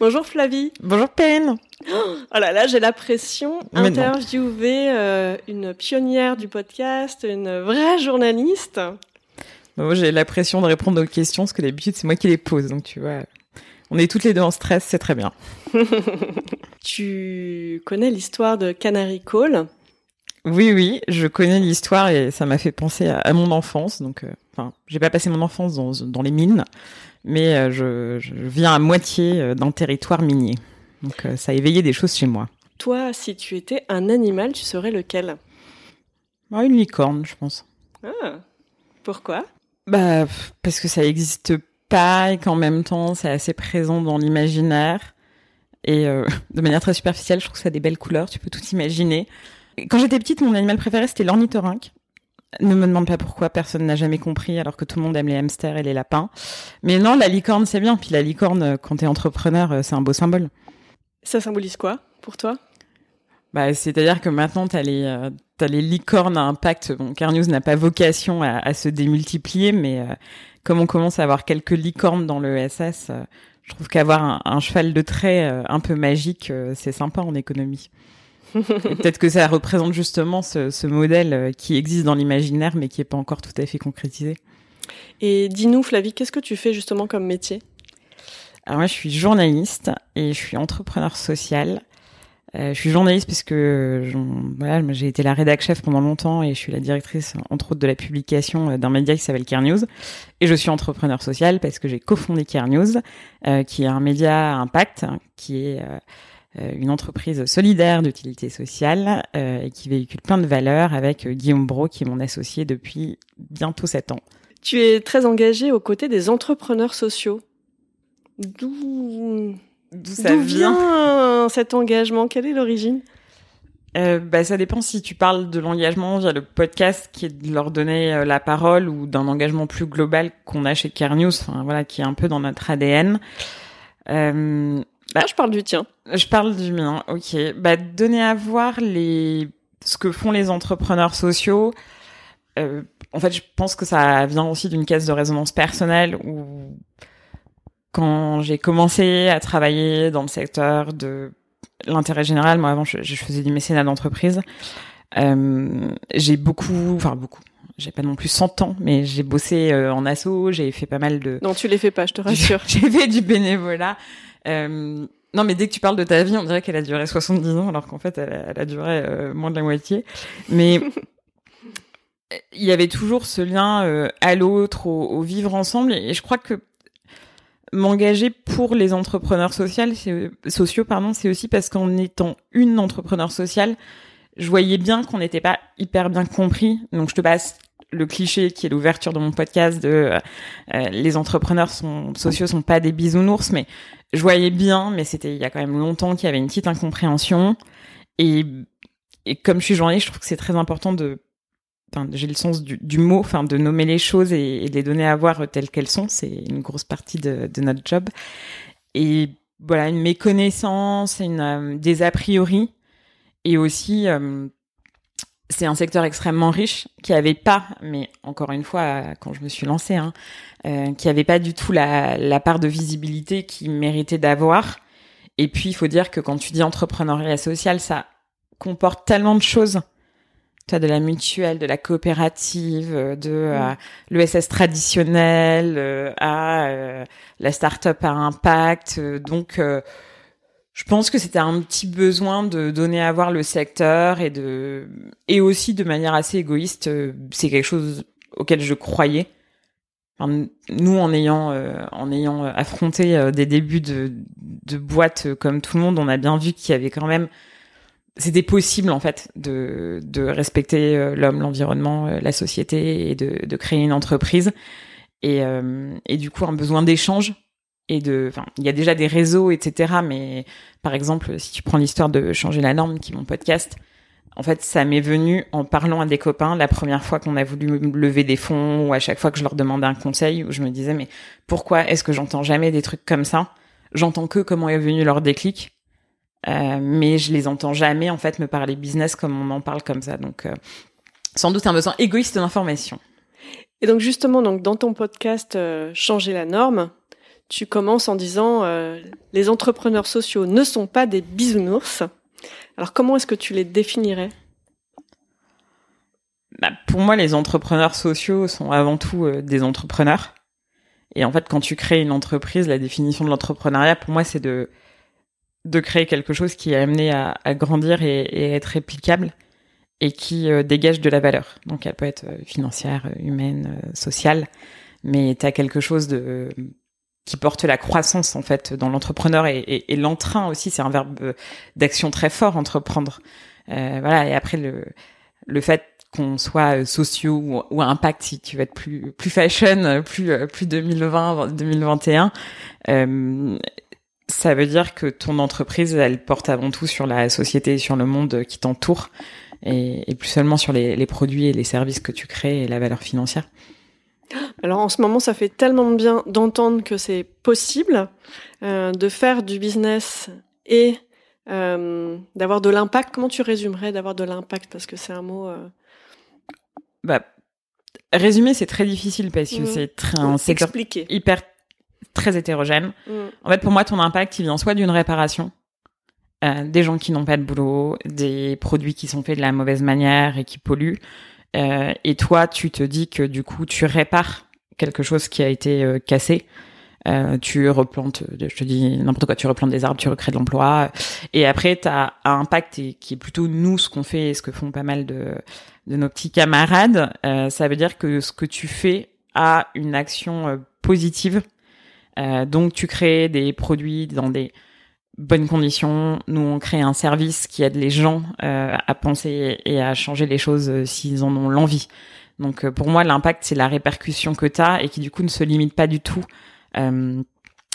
Bonjour Flavie. Bonjour Pen. Oh là là, j'ai la pression. Interviewer euh, une pionnière du podcast, une vraie journaliste. Moi, j'ai la pression de répondre aux questions, parce que d'habitude, c'est moi qui les pose. Donc, tu vois, on est toutes les deux en stress, c'est très bien. tu connais l'histoire de Canary Call? Oui, oui, je connais l'histoire et ça m'a fait penser à, mon enfance. Donc, euh, enfin, j'ai pas passé mon enfance dans, dans les mines, mais euh, je, je, viens à moitié d'un territoire minier. Donc euh, ça a éveillé des choses chez moi. Toi, si tu étais un animal, tu serais lequel? Ah, Une licorne, je pense. Ah, pourquoi? Bah parce que ça n'existe pas et qu'en même temps c'est assez présent dans l'imaginaire. Et euh, de manière très superficielle, je trouve que ça a des belles couleurs, tu peux tout imaginer. Quand j'étais petite, mon animal préféré c'était l'ornithorynque. Ne me demande pas pourquoi, personne n'a jamais compris, alors que tout le monde aime les hamsters et les lapins. Mais non, la licorne, c'est bien. Puis la licorne, quand t'es entrepreneur, euh, c'est un beau symbole. Ça symbolise quoi pour toi? Bah, C'est-à-dire que maintenant, tu as, euh, les licornes à impact. Bon, Carnews n'a pas vocation à, se démultiplier, mais euh, comme on commence à avoir quelques licornes dans le SS, euh, je trouve qu'avoir un, cheval de trait un peu magique, c'est sympa en économie. Peut-être que ça représente justement ce, ce modèle qui existe dans l'imaginaire, mais qui n'est pas encore tout à fait concrétisé. Et dis-nous, Flavie, qu'est-ce que tu fais justement comme métier? Alors moi, je suis journaliste et je suis entrepreneur social. Euh, je suis journaliste parce que voilà, j'ai été la rédac chef pendant longtemps et je suis la directrice entre autres de la publication euh, d'un média qui s'appelle Care News. Et je suis entrepreneur social parce que j'ai cofondé Care News, euh, qui est un média impact, qui est euh, une entreprise solidaire d'utilité sociale euh, et qui véhicule plein de valeurs avec Guillaume Bro qui est mon associé depuis bientôt sept ans. Tu es très engagé aux côtés des entrepreneurs sociaux. D'où ça vient, cet engagement? Quelle est l'origine? Euh, bah, ça dépend si tu parles de l'engagement via le podcast qui est de leur donner euh, la parole ou d'un engagement plus global qu'on a chez Care News, enfin, voilà, qui est un peu dans notre ADN. Euh, bah, ah, je parle du tien. Je parle du mien, ok. Bah, donner à voir les ce que font les entrepreneurs sociaux. Euh, en fait, je pense que ça vient aussi d'une caisse de résonance personnelle où quand j'ai commencé à travailler dans le secteur de l'intérêt général, moi avant je, faisais du mécénat d'entreprise, euh, j'ai beaucoup, enfin beaucoup, j'ai pas non plus 100 ans, mais j'ai bossé euh, en asso, j'ai fait pas mal de... Non, tu les fais pas, je te rassure. j'ai fait du bénévolat. Euh, non, mais dès que tu parles de ta vie, on dirait qu'elle a duré 70 ans, alors qu'en fait, elle, a duré euh, moins de la moitié. Mais il y avait toujours ce lien euh, à l'autre, au, au, vivre ensemble, et je crois que m'engager pour les entrepreneurs sociaux, sociaux pardon, c'est aussi parce qu'en étant une entrepreneur sociale, je voyais bien qu'on n'était pas hyper bien compris. Donc je te passe le cliché qui est l'ouverture de mon podcast de euh, euh, les entrepreneurs sont, sociaux sont pas des bisounours, mais je voyais bien, mais c'était il y a quand même longtemps qu'il y avait une petite incompréhension. Et, et comme je suis journaliste, je trouve que c'est très important de j'ai le sens du, mot, enfin de nommer les choses et, de les donner à voir telles qu'elles sont, c'est une grosse partie de, notre job. Et voilà, une méconnaissance, une, euh, des a priori, et aussi euh, c'est un secteur extrêmement riche qui avait pas, mais encore une fois, quand je me suis lancée, hein, euh, qui avait pas du tout la, la part de visibilité qui méritait d'avoir. Et puis il faut dire que quand tu dis entrepreneuriat social, ça comporte tellement de choses de la mutuelle, de la coopérative, euh, de euh, l'ESS traditionnel, euh, à la start-up à impact. donc, je pense que c'était un petit besoin de donner à voir le secteur et de et aussi de manière assez égoïste, euh, c'est quelque chose auquel je croyais. nous, en ayant euh, en ayant affronté euh, des débuts de de boîtes comme tout le monde, on a bien vu qu'il y avait quand même c'était possible en fait de de respecter l'homme, l'environnement, la société et de de créer une entreprise et et du coup un besoin d'échange et de, enfin, il y a déjà des réseaux, etc. Mais par exemple, si tu prends l'histoire de changer la norme, qui est mon podcast, en fait, ça m'est venu en parlant à des copains la première fois qu'on a voulu lever des fonds ou à chaque fois que je leur demandais un conseil où je me disais mais pourquoi est-ce que j'entends jamais des trucs comme ça? J'entends que comment est venu leur déclic, euh, mais je les entends jamais en fait me parler business comme on en parle comme ça. Donc euh, sans doute un besoin égoïste d'information. Et donc justement, donc dans ton podcast euh, Changer la norme, tu commences en disant euh, les entrepreneurs sociaux ne sont pas des bisounours. Alors comment est-ce que tu les définirais? Bah, Pour moi, les entrepreneurs sociaux sont avant tout euh, des entrepreneurs. Et en fait, quand tu crées une entreprise, la définition de l'entrepreneuriat, pour moi, c'est de de créer quelque chose qui est amené à, grandir et, et, être réplicable et qui euh, dégage de la valeur. Donc, elle peut être financière, humaine, sociale, mais tu as quelque chose de qui porte la croissance en fait dans l'entrepreneur et, et, et l'entrain aussi. C'est un verbe d'action très fort entreprendre. Euh, voilà et après le le fait qu'on soit sociaux ou, ou, impact si tu veux être plus plus fashion plus plus 2020 2021 euh, ça veut dire que ton entreprise elle porte avant tout sur la société et sur le monde qui t'entoure et, et, plus seulement sur les, les produits et les services que tu crées et la valeur financière alors en ce moment, ça fait tellement bien d'entendre que c'est possible euh, de faire du business et euh, d'avoir de l'impact. Comment tu résumerais d'avoir de l'impact? Parce que c'est un mot. Euh... Bah, résumer, c'est très difficile parce que mmh. c'est très, un secteur hyper très hétérogène. Mmh. En fait, pour moi, ton impact, il vient soit d'une réparation, euh, des gens qui n'ont pas de boulot, des produits qui sont faits de la mauvaise manière et qui polluent, et toi, tu te dis que du coup, tu répares quelque chose qui a été euh, cassé. Euh, tu replantes, je te dis n'importe quoi, tu replantes des arbres, tu recrées de l'emploi. Et après, tu as un impact qui est plutôt nous, ce qu'on fait et ce que font pas mal de, de nos petits camarades. Euh, ça veut dire que ce que tu fais a une action euh, positive. donc, tu crées des produits dans des bonnes conditions. Nous, on crée un service qui aide les gens euh, à penser et à changer les choses euh, s'ils en ont l'envie. Donc, euh, pour moi, l'impact, c'est la répercussion que tu as et qui, du coup, ne se limite pas du tout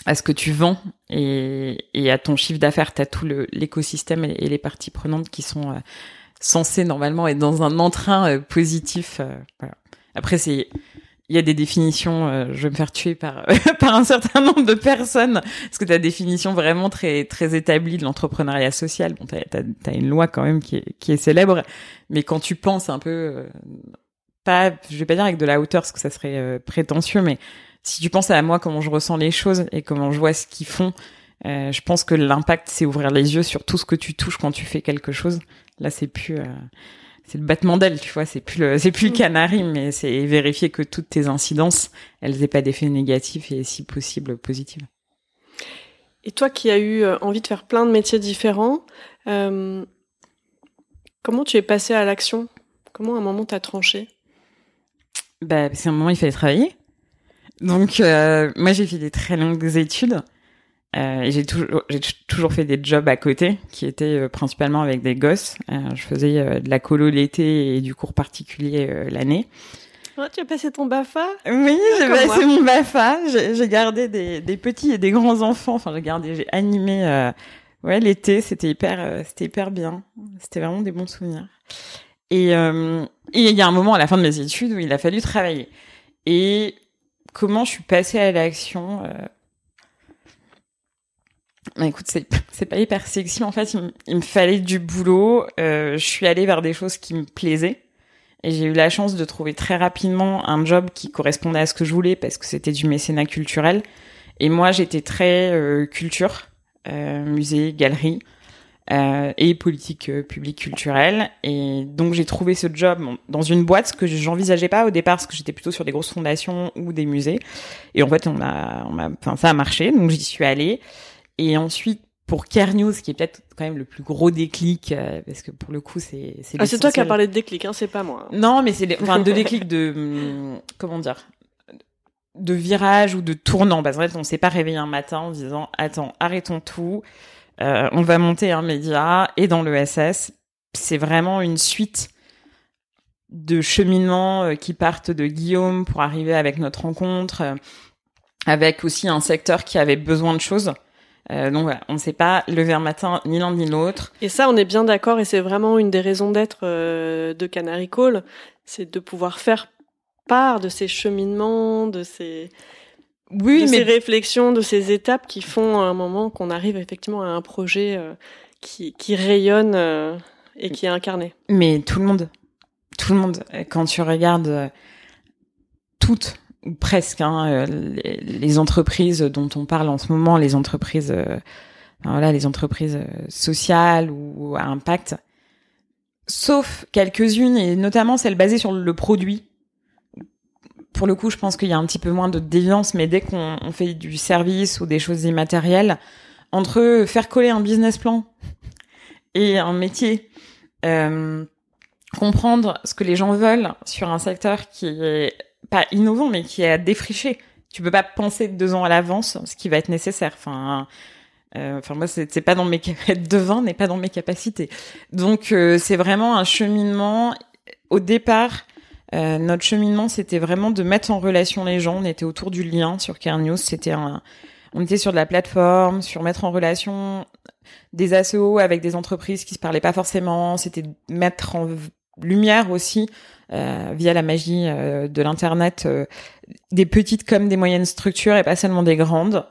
à ce que tu vends et, et à ton chiffre d'affaires. Tu as tout l'écosystème et, les parties prenantes qui sont censées, normalement, être dans un entrain positif. Voilà. Après, c'est il y a des définitions, euh, je vais me faire tuer par par un certain nombre de personnes, parce que tu as des définitions vraiment très très établies de l'entrepreneuriat social. Bon, tu as, une loi quand même qui est, qui est célèbre, mais quand tu penses un peu, euh, pas, je vais pas dire avec de la hauteur, parce que ça serait euh, prétentieux, mais si tu penses à moi, comment je ressens les choses et comment je vois ce qu'ils font, je pense que l'impact, c'est ouvrir les yeux sur tout ce que tu touches quand tu fais quelque chose. Là, c'est plus c'est le battement d'aile, tu vois, c'est plus le, c'est plus le mm. canari, mais c'est vérifier que toutes tes incidences, elles aient pas d'effet négatif et si possible positif. Et toi qui as eu euh, envie de faire plein de métiers différents, euh, comment tu es passé à l'action? Comment à un moment t'as tranché? Bah, c'est un moment il fallait travailler. Donc euh, moi j'ai fait des très longues études. Euh, j'ai toujours, fait des jobs à côté qui étaient euh, principalement avec des gosses. Euh, je faisais de la colo l'été et du cours particulier l'année. Oh, tu as passé ton BAFA? Oui, j'ai passé mon BAFA. J'ai gardé des, des, petits et des grands enfants. Enfin, j'ai gardé, j'ai animé. ouais, l'été, c'était hyper, c'était hyper bien. C'était vraiment des bons souvenirs. Et il y a un moment à la fin de mes études où il a fallu travailler. Et comment je suis passée à l'action bah, écoute, c'est c'est pas hyper sexy. En fait, il, me fallait du boulot. Euh, je suis allée vers des choses qui me plaisaient. Et j'ai eu la chance de trouver très rapidement un job qui correspondait à ce que je voulais parce que c'était du mécénat culturel. Et moi, j'étais très euh, culture, euh, musée, galerie euh, et politique euh, publique culturelle. Et donc, j'ai trouvé ce job dans une boîte que j'envisageais pas au départ parce que j'étais plutôt sur des grosses fondations ou des musées. Et en fait, on a, on a, enfin, ça a marché. Donc, j'y suis allée. Et ensuite, pour Care News, qui est peut-être quand même le plus gros déclic, euh, parce que pour le coup, c'est c'est ah, toi qui as parlé de déclic, hein, c'est pas moi. Non, mais c'est enfin de déclic de hum, comment dire de virage ou de tournant. Parce qu'en fait, on s'est pas réveillé un matin en disant attends, arrêtons tout, euh, on va monter un média et dans le SS, c'est vraiment une suite de cheminements euh, qui partent de Guillaume pour arriver avec notre rencontre, avec aussi un secteur qui avait besoin de choses. Euh, donc voilà, on ne s'est pas levé un matin ni l'un ni l'autre. Et ça, on est bien d'accord, et c'est vraiment une des raisons d'être euh, de Canary Call, c'est de pouvoir faire part de ces cheminements, de ces, oui, mais... ces réflexions, de ces étapes qui font à un moment qu'on arrive effectivement à un projet euh, qui, qui rayonne et qui est incarné. Mais tout le monde, tout le monde, quand tu regardes toutes ou presque, hein, euh, les, entreprises dont on parle en ce moment, les entreprises, euh, voilà, les entreprises euh, sociales ou à impact, sauf quelques-unes et notamment celles basées sur le produit. Pour le coup, je pense qu'il y a un petit peu moins de déviance, mais dès qu'on fait du service ou des choses immatérielles, entre faire coller un business plan et un métier, euh, comprendre ce que les gens veulent sur un secteur qui est pas innovant, mais qui est à défricher. Tu peux pas penser deux ans à l'avance ce qui va être nécessaire. Enfin, euh, enfin moi, c'est pas dans mes devin n'est pas dans mes capacités. Donc euh, c'est vraiment un cheminement. Au départ, euh, notre cheminement, c'était vraiment de mettre en relation les gens. On était autour du lien sur Care News. C'était un, on était sur de la plateforme, sur mettre en relation des ASO avec des entreprises qui se parlaient pas forcément. C'était mettre en lumière aussi euh, via la magie euh, de l'internet euh, des petites comme des moyennes structures et pas seulement des grandes.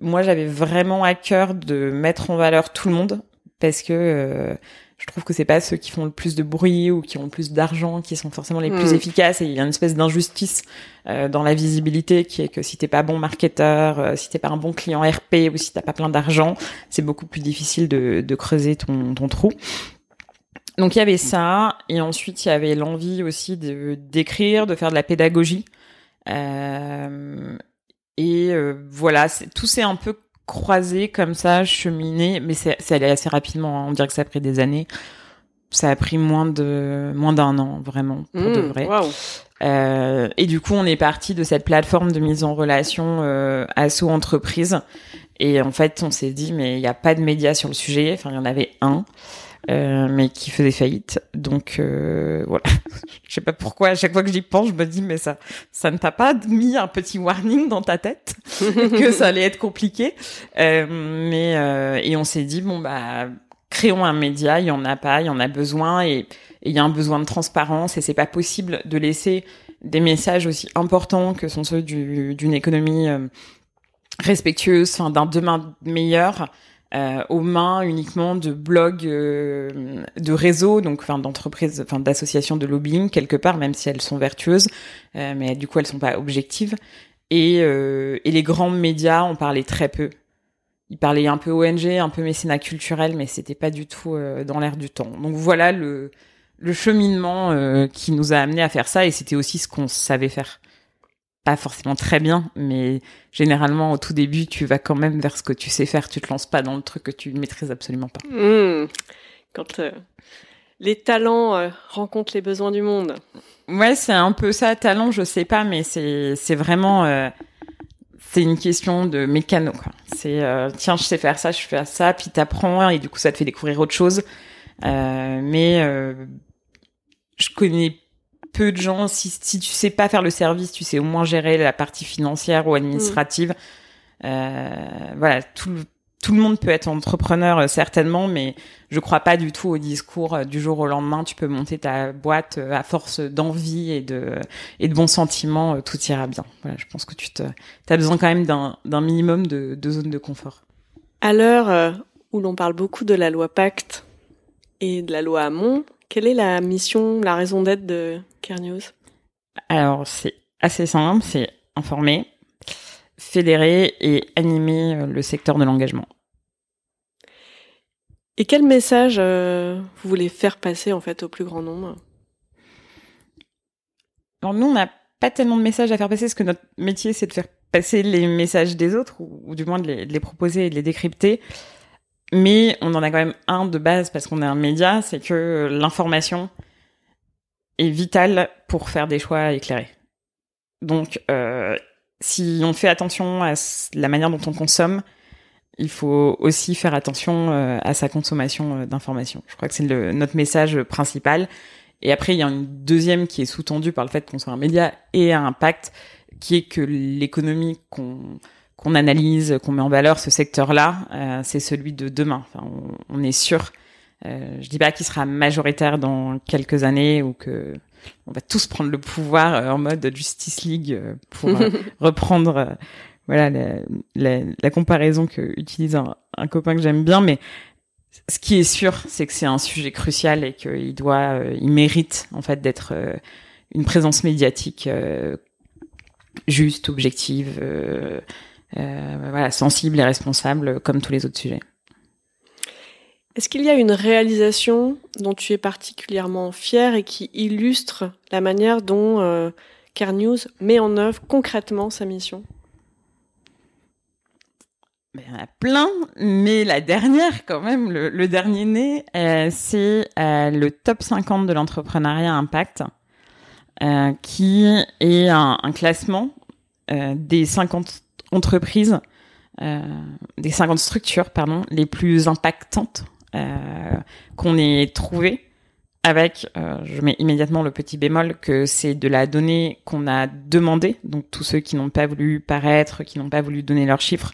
moi, j'avais vraiment à cœur de mettre en valeur tout le monde parce que je trouve que c'est pas ceux qui font le plus de bruit ou qui ont le plus d'argent qui sont forcément les plus mm. efficaces et il y a une espèce d'injustice dans la visibilité qui est que si t'es pas bon marketeur, si t'es pas un bon client RP ou si t'as pas plein d'argent, c'est beaucoup plus difficile de, de creuser ton, ton trou. Donc il y avait ça, et ensuite il y avait l'envie aussi de d'écrire, de faire de la pédagogie. Euh, et euh, voilà, tout s'est un peu croisé comme ça, cheminé, mais c'est allé assez rapidement. Hein. On dirait que ça a pris des années. Ça a pris moins de moins d'un an vraiment pour de mmh, vrai. Euh, et du coup, on est parti de cette plateforme de mise en relation euh, asso entreprise. Et en fait, on s'est dit mais il n'y a pas de médias sur le sujet. Enfin, il y en avait un. Euh, mais qui faisait faillite. Donc euh, voilà, je sais pas pourquoi à chaque fois que j'y pense, je me dis mais ça, ça ne t'a pas mis un petit warning dans ta tête que ça allait être compliqué. Euh, mais euh, et on s'est dit bon bah créons un média, il y en a pas, il y en a besoin et il y a un besoin de transparence et c'est pas possible de laisser des messages aussi importants que sont ceux d'une économie respectueuse, enfin d'un demain meilleur euh, aux mains uniquement de blogs, euh, de réseaux, donc enfin d'entreprises, enfin d'associations de lobbying quelque part, même si elles sont vertueuses, euh, mais du coup elles sont pas objectives. Et, euh, et les grands médias en parlaient très peu. Ils parlaient un peu ONG, un peu mécénat culturel, mais c'était pas du tout euh, dans l'air du temps. Donc voilà le, le cheminement qui nous a amené à faire ça, et c'était aussi ce qu'on savait faire pas forcément très bien, mais généralement au tout début, tu vas quand même vers ce que tu sais faire. Tu te lances pas dans le truc que tu ne maîtrises absolument pas. Hmm. Quand euh, les talents euh, rencontrent les besoins du monde. Ouais, c'est un peu ça. Talent, je sais pas, mais c'est c'est vraiment euh, c'est une question de mécano. C'est tiens, je sais faire ça, je fais ça, puis t'apprends et du coup ça te fait découvrir autre chose. mais je connais peu de gens, si, si tu sais pas faire le service, tu sais au moins gérer la partie financière ou administrative. Euh, voilà, tout, tout le monde peut être entrepreneur euh, certainement, mais je crois pas du tout au discours euh, du jour au lendemain. Tu peux monter ta boîte à force d'envie et de et de bons sentiments, tout ira bien. Voilà, je pense que tu as besoin quand même d'un d'un minimum de, de zone de confort. À l'heure où l'on parle beaucoup de la loi Pacte et de la loi Hamon, quelle est la mission, la raison d'être de Care News Alors, c'est assez simple, c'est informer, fédérer et animer euh, le secteur de l'engagement. Et quel message euh, vous voulez faire passer en fait au plus grand nombre? Alors nous, on n'a pas tellement de messages à faire passer parce que notre métier, c'est de faire passer les messages des autres, ou, du moins de les, de les, proposer et de les décrypter. Mais on en a quand même un de base parce qu'on est un média, c'est que l'information est vitale pour faire des choix éclairés. Donc, euh, si on fait attention à la manière dont on consomme, il faut aussi faire attention euh, à sa consommation euh, d'informations. Je crois que c'est notre message principal. Et après, il y a une deuxième qui est sous-tendue par le fait qu'on soit un média et un impact, qui est que l'économie qu'on qu'on analyse, qu'on met en valeur, ce secteur-là, euh, c'est celui de demain. Enfin, on, on est sûr. Euh, je dis pas qu'il sera majoritaire dans quelques années ou que on va tous prendre le pouvoir euh, en mode Justice League euh, pour reprendre voilà la, la, la, comparaison que utilise un, un copain que j'aime bien, mais ce qui est sûr, c'est que c'est un sujet crucial et qu'il doit, il mérite en fait d'être une présence médiatique juste, objective, euh, euh, voilà, sensible et responsable comme tous les autres sujets. Est-ce qu'il y a une réalisation dont tu es particulièrement fier et qui illustre la manière dont euh, News met en œuvre concrètement sa mission? Ben, il y en a plein, mais la dernière quand même, le, dernier né, euh, c'est euh, le top 50 de l'entrepreneuriat impact, euh, qui est un, un classement euh, des 50 entreprises, euh, des 50 structures, pardon, les plus impactantes euh, qu'on ait trouvées avec, euh, je mets immédiatement le petit bémol que c'est de la donnée qu'on a demandé. Donc tous ceux qui n'ont pas voulu paraître, qui n'ont pas voulu donner leurs chiffres,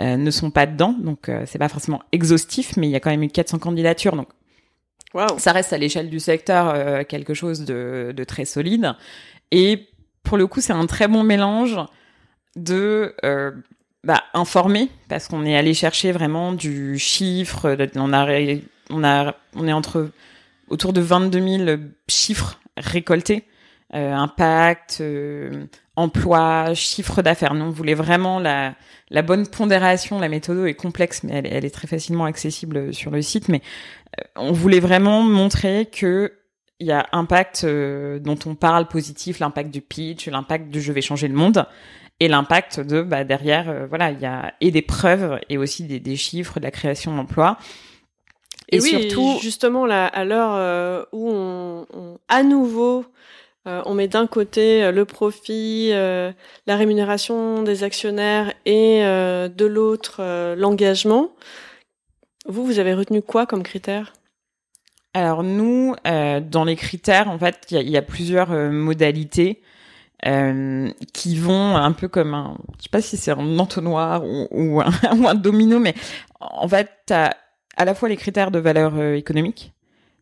euh, ne sont pas dedans. Donc euh, c'est pas forcément exhaustif, mais il y a quand même eu 400 candidatures. Donc wow. ça reste à l'échelle du secteur euh, quelque chose de, de, très solide. Et pour le coup, c'est un très bon mélange de euh, bah, informer parce qu'on est allé chercher vraiment du chiffre. On a, on a, on est entre autour de 22 000 chiffres récoltés, euh, impact, euh, emploi, chiffre d'affaires. Nous, on voulait vraiment la, la bonne pondération. La méthode est complexe, mais elle, est très facilement accessible sur le site. Mais euh, on voulait vraiment montrer que il y a impact euh, dont on parle positif, l'impact du pitch, l'impact du je vais changer le monde, et l'impact de bah, derrière euh, voilà il y a et des preuves et aussi des, des chiffres de la création d'emplois. Et, et oui, surtout justement là à l'heure euh, où on, on, à nouveau euh, on met d'un côté le profit euh, la rémunération des actionnaires et euh, de l'autre l'engagement vous vous avez retenu quoi comme critère alors nous dans les critères en fait il y, y a, plusieurs modalités euh, qui vont un peu comme un, je sais pas si c'est un entonnoir ou, un, domino, mais en fait, t'as à la fois les critères de valeur euh, économique,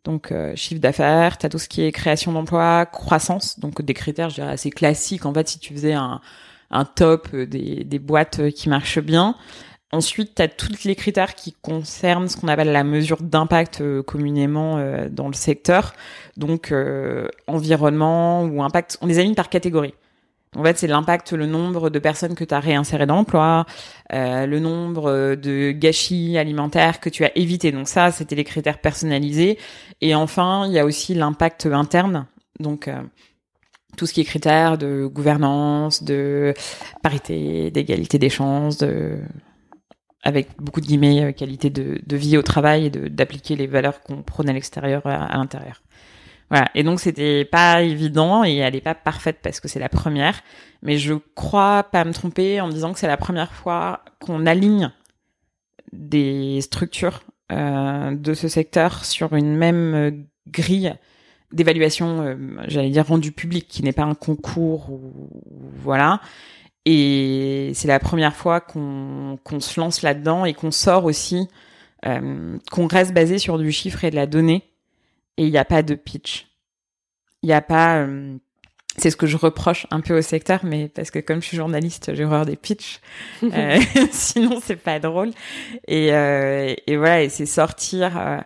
donc euh, chiffre d'affaires, t'as tout ce qui est création d'emplois, croissance, donc des critères, je dirais, assez classiques. En fait, si tu faisais un, top des boîtes qui marchent bien, Ensuite, tu as tous les critères qui concernent ce qu'on appelle la mesure d'impact euh, communément euh, dans le secteur. Donc, euh, environnement ou impact, on les a mis par catégorie. En fait, c'est l'impact, le nombre de personnes que tu as réinsérées dans l'emploi, le nombre de gâchis alimentaires que tu as évité. Donc ça, c'était les critères personnalisés. Et enfin, il y a aussi l'impact interne. Donc, tout ce qui est critères de gouvernance, de parité, d'égalité des chances, de avec beaucoup de guillemets, euh, qualité de, vie au travail et d'appliquer les valeurs qu'on prône à l'extérieur à, à l'intérieur. Voilà. Et donc c'était pas évident et elle est pas parfaite parce que c'est la première, mais je crois pas me tromper en disant que c'est la première fois qu'on aligne des structures euh, de ce secteur sur une même euh, grille d'évaluation, euh, j'allais dire rendu public, qui n'est pas un concours ou voilà, et c'est la première fois qu'on qu'on se lance là-dedans et qu'on sort aussi, euh, qu'on reste basé sur du chiffre et de la donnée. Et il n'y a pas de pitch. Il n'y a pas... Euh, c'est ce que je reproche un peu au secteur, mais parce que comme je suis journaliste, j'ai horreur des pitchs. euh, sinon, c'est pas drôle. Et, euh, et voilà, et c'est sortir euh,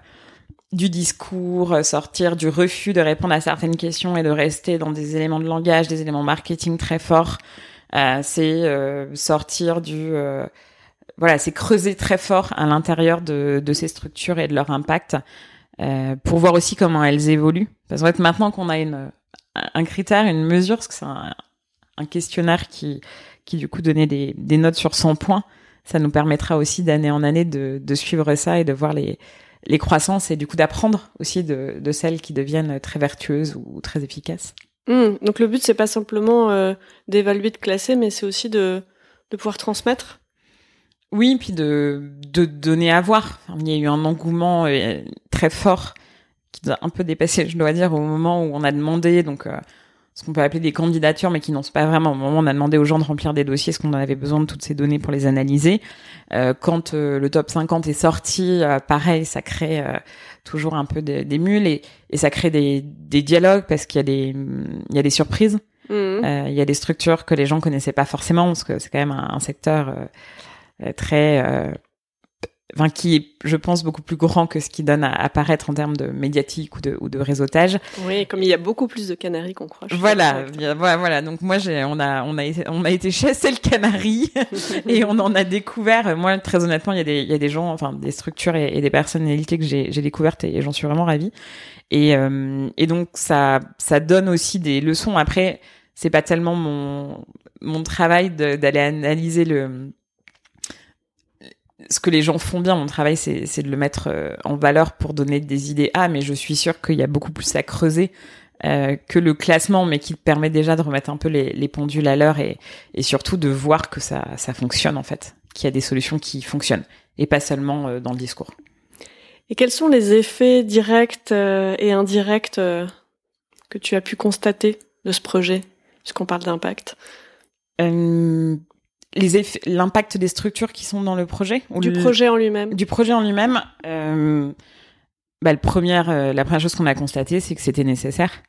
du discours, sortir du refus de répondre à certaines questions et de rester dans des éléments de langage, des éléments marketing très forts. Euh, c'est euh, sortir du euh, voilà, c'est creuser très fort à l'intérieur de, de, ces structures et de leur impact euh, pour voir aussi comment elles évoluent. Parce que maintenant qu'on a une, un critère, une mesure, parce que c'est un, un, questionnaire qui, qui du coup donnait des, des notes sur 100 points. Ça nous permettra aussi d'année en année de, de suivre ça et de voir les, les croissances et du coup d'apprendre aussi de, de celles qui deviennent très vertueuses ou très efficaces. Mmh. donc le but c'est pas simplement euh, d'évaluer, de classer, mais c'est aussi de, de pouvoir transmettre. Oui, puis de, de donner à voir. il y a eu un engouement euh, très fort qui a un peu dépassé, je dois dire, au moment où on a demandé donc euh, ce qu'on peut appeler des candidatures, mais qui n'ont pas vraiment. Au moment où on a demandé aux gens de remplir des dossiers, est-ce qu'on en avait besoin de toutes ces données pour les analyser euh, Quand euh, le top 50 est sorti, euh, pareil, ça crée toujours un peu des, mules et, et, ça crée des, des dialogues parce qu'il y a des il y a des surprises. Mmh. Il y a des structures que les gens connaissaient pas forcément parce que c'est quand même un, un secteur très enfin qui est, je pense, beaucoup plus grand que ce qui donne à apparaître en termes de médiatique ou de, ou de réseautage. Oui, comme il y a beaucoup plus de canaris qu'on croit. Voilà, voilà, Donc moi, j'ai, on a, on a, on a été chasser le canari et on en a découvert. Moi, très honnêtement, il y a des, il y a des gens, enfin, des structures et, et des personnalités que j'ai, j'ai découvertes et, j'en suis vraiment ravie. Et, euh, et donc ça, ça donne aussi des leçons. Après, c'est pas tellement mon, mon travail d'aller analyser le ce que les gens font bien, mon travail, c'est de le mettre euh, en valeur pour donner des idées à, mais je suis sûre qu'il y a beaucoup plus à creuser euh, que le classement, mais qui permet déjà de remettre un peu les, les pendules à l'heure et, et, surtout de voir que ça, ça fonctionne en fait, qu'il y a des solutions qui fonctionnent et pas seulement euh, dans le discours. Et quels sont les effets directs et indirects que tu as pu constater de ce projet, puisqu'on parle d'impact? L'impact des structures qui sont dans le projet du projet en lui-même du projet en lui-même euh, bah, le premier, euh, la première chose qu'on a constaté c'est que c'était nécessaire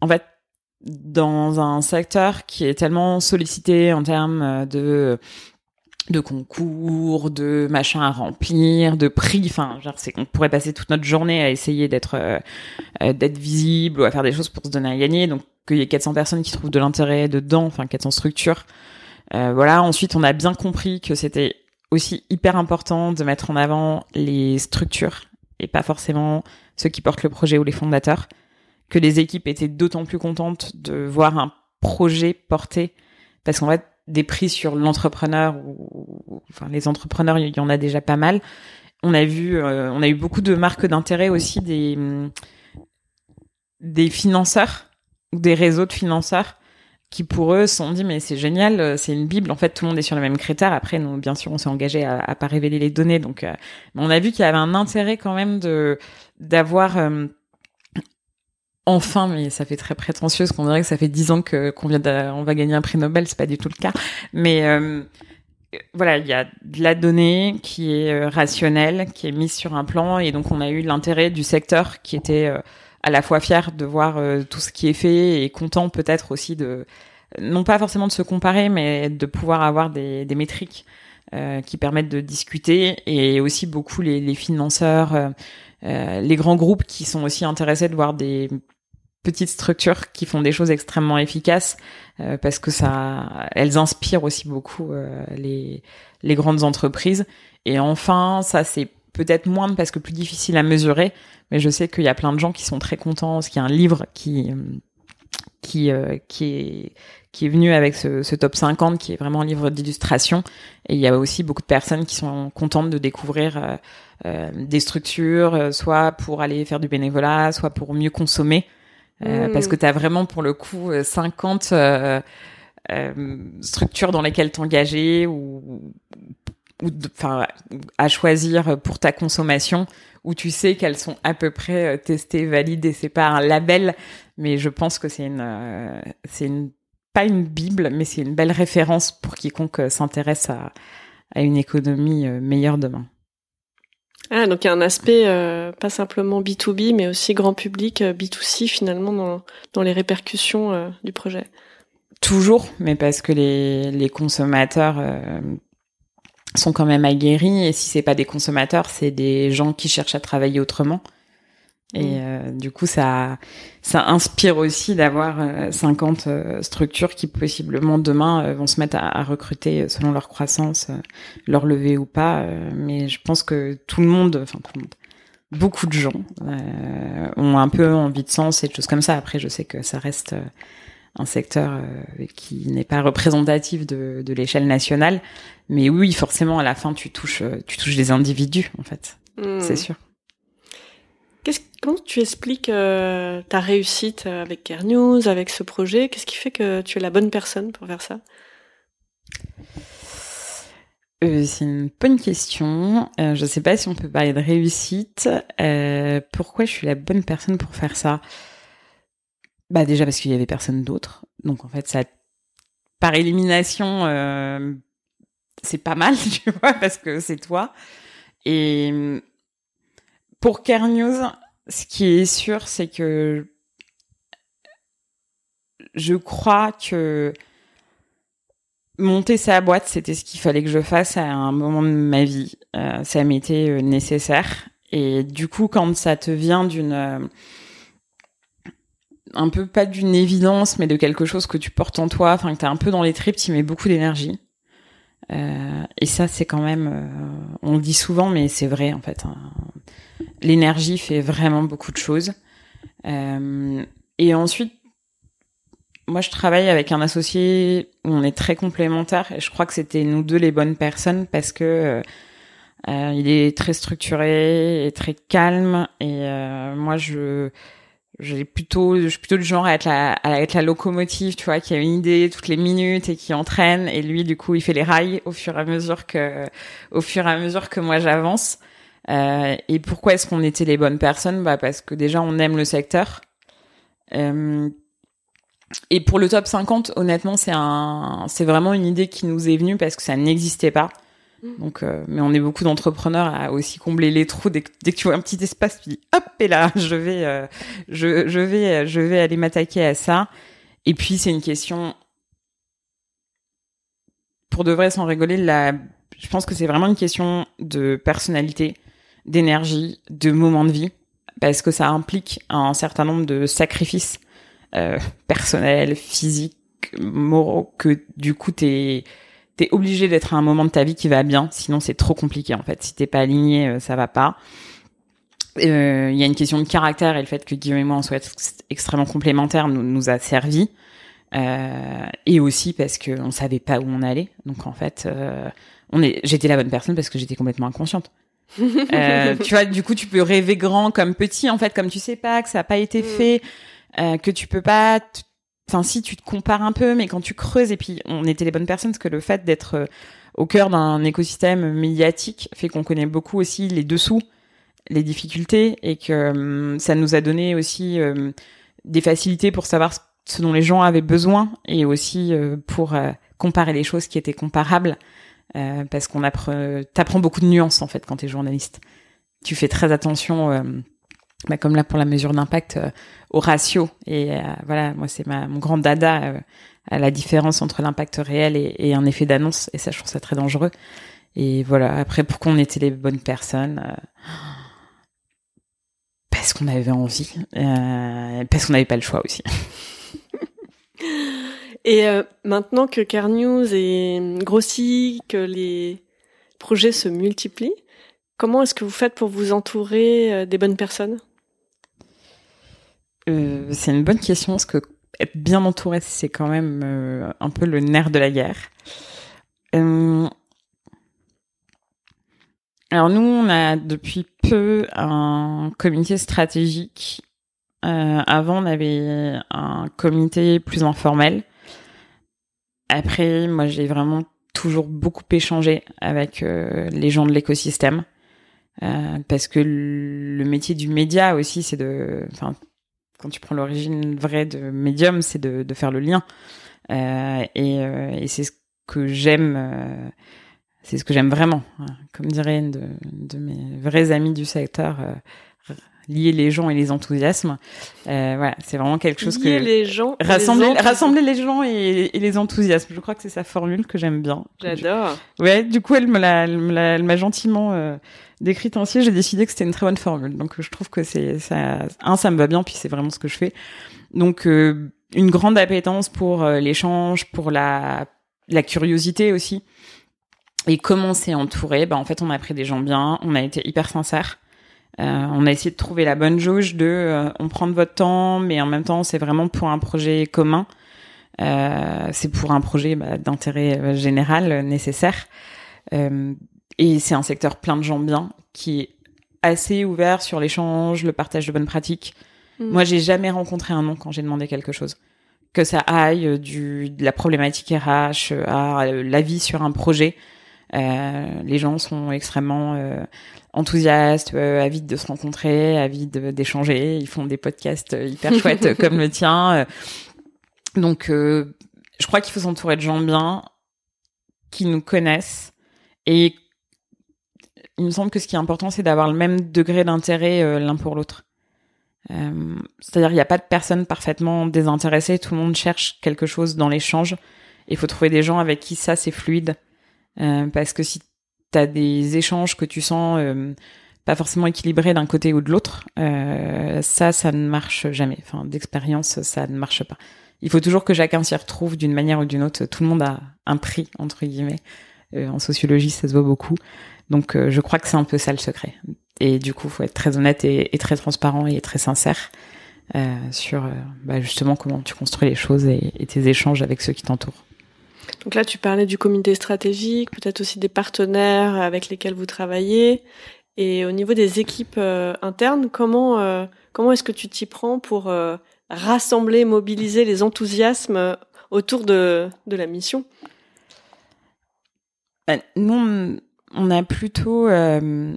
en fait dans un secteur qui est tellement sollicité en termes euh, de de concours, de machins à remplir, de prix. Enfin, genre, c'est qu'on pourrait passer toute notre journée à essayer d'être euh, d'être visible ou à faire des choses pour se donner à gagner. Donc, qu'il y ait 400 personnes qui trouvent de l'intérêt dedans, enfin 400 structures, voilà. Ensuite, on a bien compris que c'était aussi hyper important de mettre en avant les structures et pas forcément ceux qui portent le projet ou les fondateurs. Que les équipes étaient d'autant plus contentes de voir un projet porté parce qu'en fait, des prix sur l'entrepreneur ou enfin les entrepreneurs, il y en a déjà pas mal. On a vu, euh, on a eu beaucoup de marques d'intérêt aussi des des financeurs des réseaux de financeurs qui pour eux sont dit mais c'est génial, euh, c'est une bible. En fait, tout le monde est sur les mêmes critères. Après, nous, bien sûr, on s'est engagé à, à pas révéler les données, donc euh, on a vu qu'il y avait un intérêt quand même de d'avoir euh, enfin, mais ça fait très prétentieuse qu'on dirait que ça fait dix ans que qu'on vient, on va gagner un prix Nobel, c'est pas du tout le cas, mais voilà, il y a de la donnée qui est rationnelle, qui est mise sur un plan, et donc on a eu l'intérêt du secteur qui était à la fois fier de voir euh, tout ce qui est fait et content peut-être aussi de non pas forcément de se comparer, mais de pouvoir avoir des, des métriques euh, qui permettent de discuter et aussi beaucoup les, les financeurs, euh, euh les grands groupes qui sont aussi intéressés de voir des petites structures qui font des choses extrêmement efficaces euh, parce que ça, elles inspirent aussi beaucoup les, les grandes entreprises. Et enfin, ça c'est peut-être moins parce que plus difficile à mesurer, mais je sais qu'il y a plein de gens qui sont très contents parce qu'il y a un livre qui qui euh, qui est qui est venu avec ce, ce, top 50 qui est vraiment un livre d'illustration et il y a aussi beaucoup de personnes qui sont contentes de découvrir euh, euh des structures euh, soit pour aller faire du bénévolat soit pour mieux consommer mmh. parce que tu as vraiment pour le coup 50 structures dans lesquelles t'engager ou ou enfin à choisir pour ta consommation où tu sais qu'elles sont à peu près euh, testées, validées. C'est pas un label, mais je pense que c'est une, euh, c'est une, pas une bible, mais c'est une belle référence pour quiconque euh, s'intéresse à, à une économie meilleure demain. Ah, donc il y a un aspect pas simplement B2B, mais aussi grand public, B2C finalement dans, dans les répercussions du projet. Toujours, mais parce que les, les consommateurs sont quand même aguerris et si c'est pas des consommateurs, c'est des gens qui cherchent à travailler autrement. Et mm. euh, du coup, ça, ça inspire aussi d'avoir 50 euh, euh, structures qui possiblement demain vont se mettre à, recruter selon leur croissance, leur levée ou pas. mais je pense que tout le monde, enfin tout le monde, beaucoup de gens ont un peu envie de sens et de choses comme ça. Après, je sais que ça reste un secteur qui n'est pas représentatif de, de l'échelle nationale. Mais oui, forcément, à la fin, tu touches, tu touches des individus, en fait. Hmm. C'est sûr. comment tu expliques ta réussite avec Care News, avec ce projet? Qu'est-ce qui fait que tu es la bonne personne pour faire ça? Euh, c'est une bonne question. Euh, je ne sais pas si on peut parler de réussite. Euh, pourquoi je suis la bonne personne pour faire ça? Bah déjà parce qu'il y avait personne d'autre. Donc en fait, ça, par élimination, c'est pas mal, tu vois, parce que c'est toi. Et pour Care News, ce qui est sûr, c'est que je crois que monter sa boîte, c'était ce qu'il fallait que je fasse à un moment de ma vie. Euh, ça m'était euh, nécessaire. Et du coup, quand ça te vient d'une euh, un peu pas d'une évidence, mais de quelque chose que tu portes en toi, enfin que t'es un peu dans les tripes, tu mets beaucoup d'énergie. et ça, c'est quand même, on le dit souvent, mais c'est vrai en fait. Hein. L'énergie fait vraiment beaucoup de choses. et ensuite, moi, je travaille avec un associé où on est très complémentaires et je crois que c'était nous deux les bonnes personnes parce que euh, euh il est très structuré et très calme et euh, moi je j'ai plutôt je suis plutôt du genre à être la à être la locomotive tu vois qui a une idée toutes les minutes et qui entraîne. Et lui du coup il fait les rails au fur et à mesure que au fur et à mesure que moi j'avance. Euh, et pourquoi est-ce qu'on était les bonnes personnes? Bah parce que déjà on aime le secteur. Euh, et pour le top 50, honnêtement, c'est un, c'est vraiment une idée qui nous est venue parce que ça n'existait pas. Mm. Donc, euh, mais on est beaucoup d'entrepreneurs à aussi combler les trous dès que, tu vois un petit espace, tu dis hop et là, je vais, euh, je, je vais, je vais aller m'attaquer à ça. Et puis c'est une question, pour de vrai, sans rigoler, la, je pense que c'est vraiment une question de personnalité, d'énergie, de moment de vie, parce que ça implique un certain nombre de sacrifices euh, personnels, physiques, moraux, que du coup t'es t'es obligé d'être à un moment de ta vie qui va bien, sinon c'est trop compliqué en fait. Si t'es pas aligné, euh, ça va pas. Euh, il y a une question de caractère et le fait que Guillaume et moi on soit extrêmement complémentaires nous, nous a servi. Euh, et aussi parce que on savait pas où on allait. Donc en fait, on est, j'étais la bonne personne parce que j'étais complètement inconsciente. tu vois, du coup, tu peux rêver grand comme petit, en fait, comme tu sais pas que ça a pas été mm. fait. Euh, que tu peux pas enfin si tu te compares un peu mais quand tu creuses et puis on était les bonnes personnes parce que le fait d'être euh, au cœur d'un écosystème médiatique fait qu'on connaît beaucoup aussi les dessous les difficultés et que hum, ça nous a donné aussi hum, des facilités pour savoir ce dont les gens avaient besoin et aussi euh, pour comparer les choses qui étaient comparables parce qu'on apprend t'apprends beaucoup de nuances en fait quand tu es journaliste. Tu fais très attention bah, comme là pour la mesure d'impact euh, au ratio. Et euh, voilà moi c'est ma mon grand dada euh, à la différence entre l'impact réel et, et, un effet d'annonce. Et ça je trouve ça très dangereux. Et voilà. Après pourquoi on était les bonnes personnes parce qu'on avait envie parce qu'on n'avait pas le choix aussi. Et maintenant que Car News est grossi que les projets se multiplient Comment est-ce que vous faites pour vous entourer des bonnes personnes? Euh, c'est une bonne question parce que être bien entouré, c'est quand même euh, un peu le nerf de la guerre. Euh, alors nous, on a depuis peu un comité stratégique. avant, on avait un comité plus informel. Après, moi, j'ai vraiment toujours beaucoup échangé avec les gens de l'écosystème. Parce que le métier du média aussi, c'est de, enfin, quand tu prends l'origine vraie de médium, c'est de, faire le lien. Euh, et, euh, et c'est ce que j'aime, euh, c'est ce que j'aime vraiment. Hein. Comme dirait une de, de, mes vrais amis du secteur, euh, lier les gens et les enthousiasmes. voilà, c'est vraiment quelque chose lier que les gens, rassembler, les rassembler les gens et, et, les enthousiasmes. Je crois que c'est sa formule que j'aime bien. J'adore. Ouais, du coup, elle me l'a, elle m'a gentiment décrite ainsi, j'ai décidé que c'était une très bonne formule. Donc je trouve que c'est ça, un, ça me va bien, puis c'est vraiment ce que je fais. Donc euh, une grande appétence pour euh, l'échange, pour la la curiosité aussi. Et comment c'est entouré Bah en fait, on a pris des gens bien, on a été hyper sincères. Euh, on a essayé de trouver la bonne jauge de on prend de votre temps, mais en même temps c'est vraiment pour un projet commun. c'est pour un projet bah, d'intérêt général nécessaire. et c'est un secteur plein de gens bien qui est assez ouvert sur l'échange, le partage de bonnes pratiques. Mm. Moi, j'ai jamais rencontré un non quand j'ai demandé quelque chose. Que ça aille du, de la problématique RH à l'avis sur un projet. Euh, les gens sont extrêmement euh, enthousiastes, euh, avides de se rencontrer, avides d'échanger. Ils font des podcasts hyper chouettes comme le tien. Donc, je crois qu'il faut s'entourer de gens bien qui nous connaissent et il me semble que ce qui est important, c'est d'avoir le même degré d'intérêt euh, l'un pour l'autre. Euh, c'est-à-dire, il n'y a pas de personne parfaitement désintéressée. Tout le monde cherche quelque chose dans l'échange. Il faut trouver des gens avec qui ça, c'est fluide. Euh, parce que si tu as des échanges que tu sens pas forcément équilibrés d'un côté ou de l'autre, ça, ça ne marche jamais. Enfin, d'expérience, ça ne marche pas. Il faut toujours que chacun s'y retrouve d'une manière ou d'une autre. Tout le monde a un prix, entre guillemets. en sociologie, ça se voit beaucoup. Donc euh, je crois que c'est un peu ça le secret. Et du coup, faut être très honnête et, très transparent et très sincère euh, sur euh, bah, justement comment tu construis les choses et, tes échanges avec ceux qui t'entourent. Donc là, tu parlais du comité stratégique, peut-être aussi des partenaires avec lesquels vous travaillez. Et au niveau des équipes internes, comment comment est-ce que tu t'y prends pour rassembler, mobiliser les enthousiasmes autour de, de la mission? Ben, Nous, on a plutôt euh,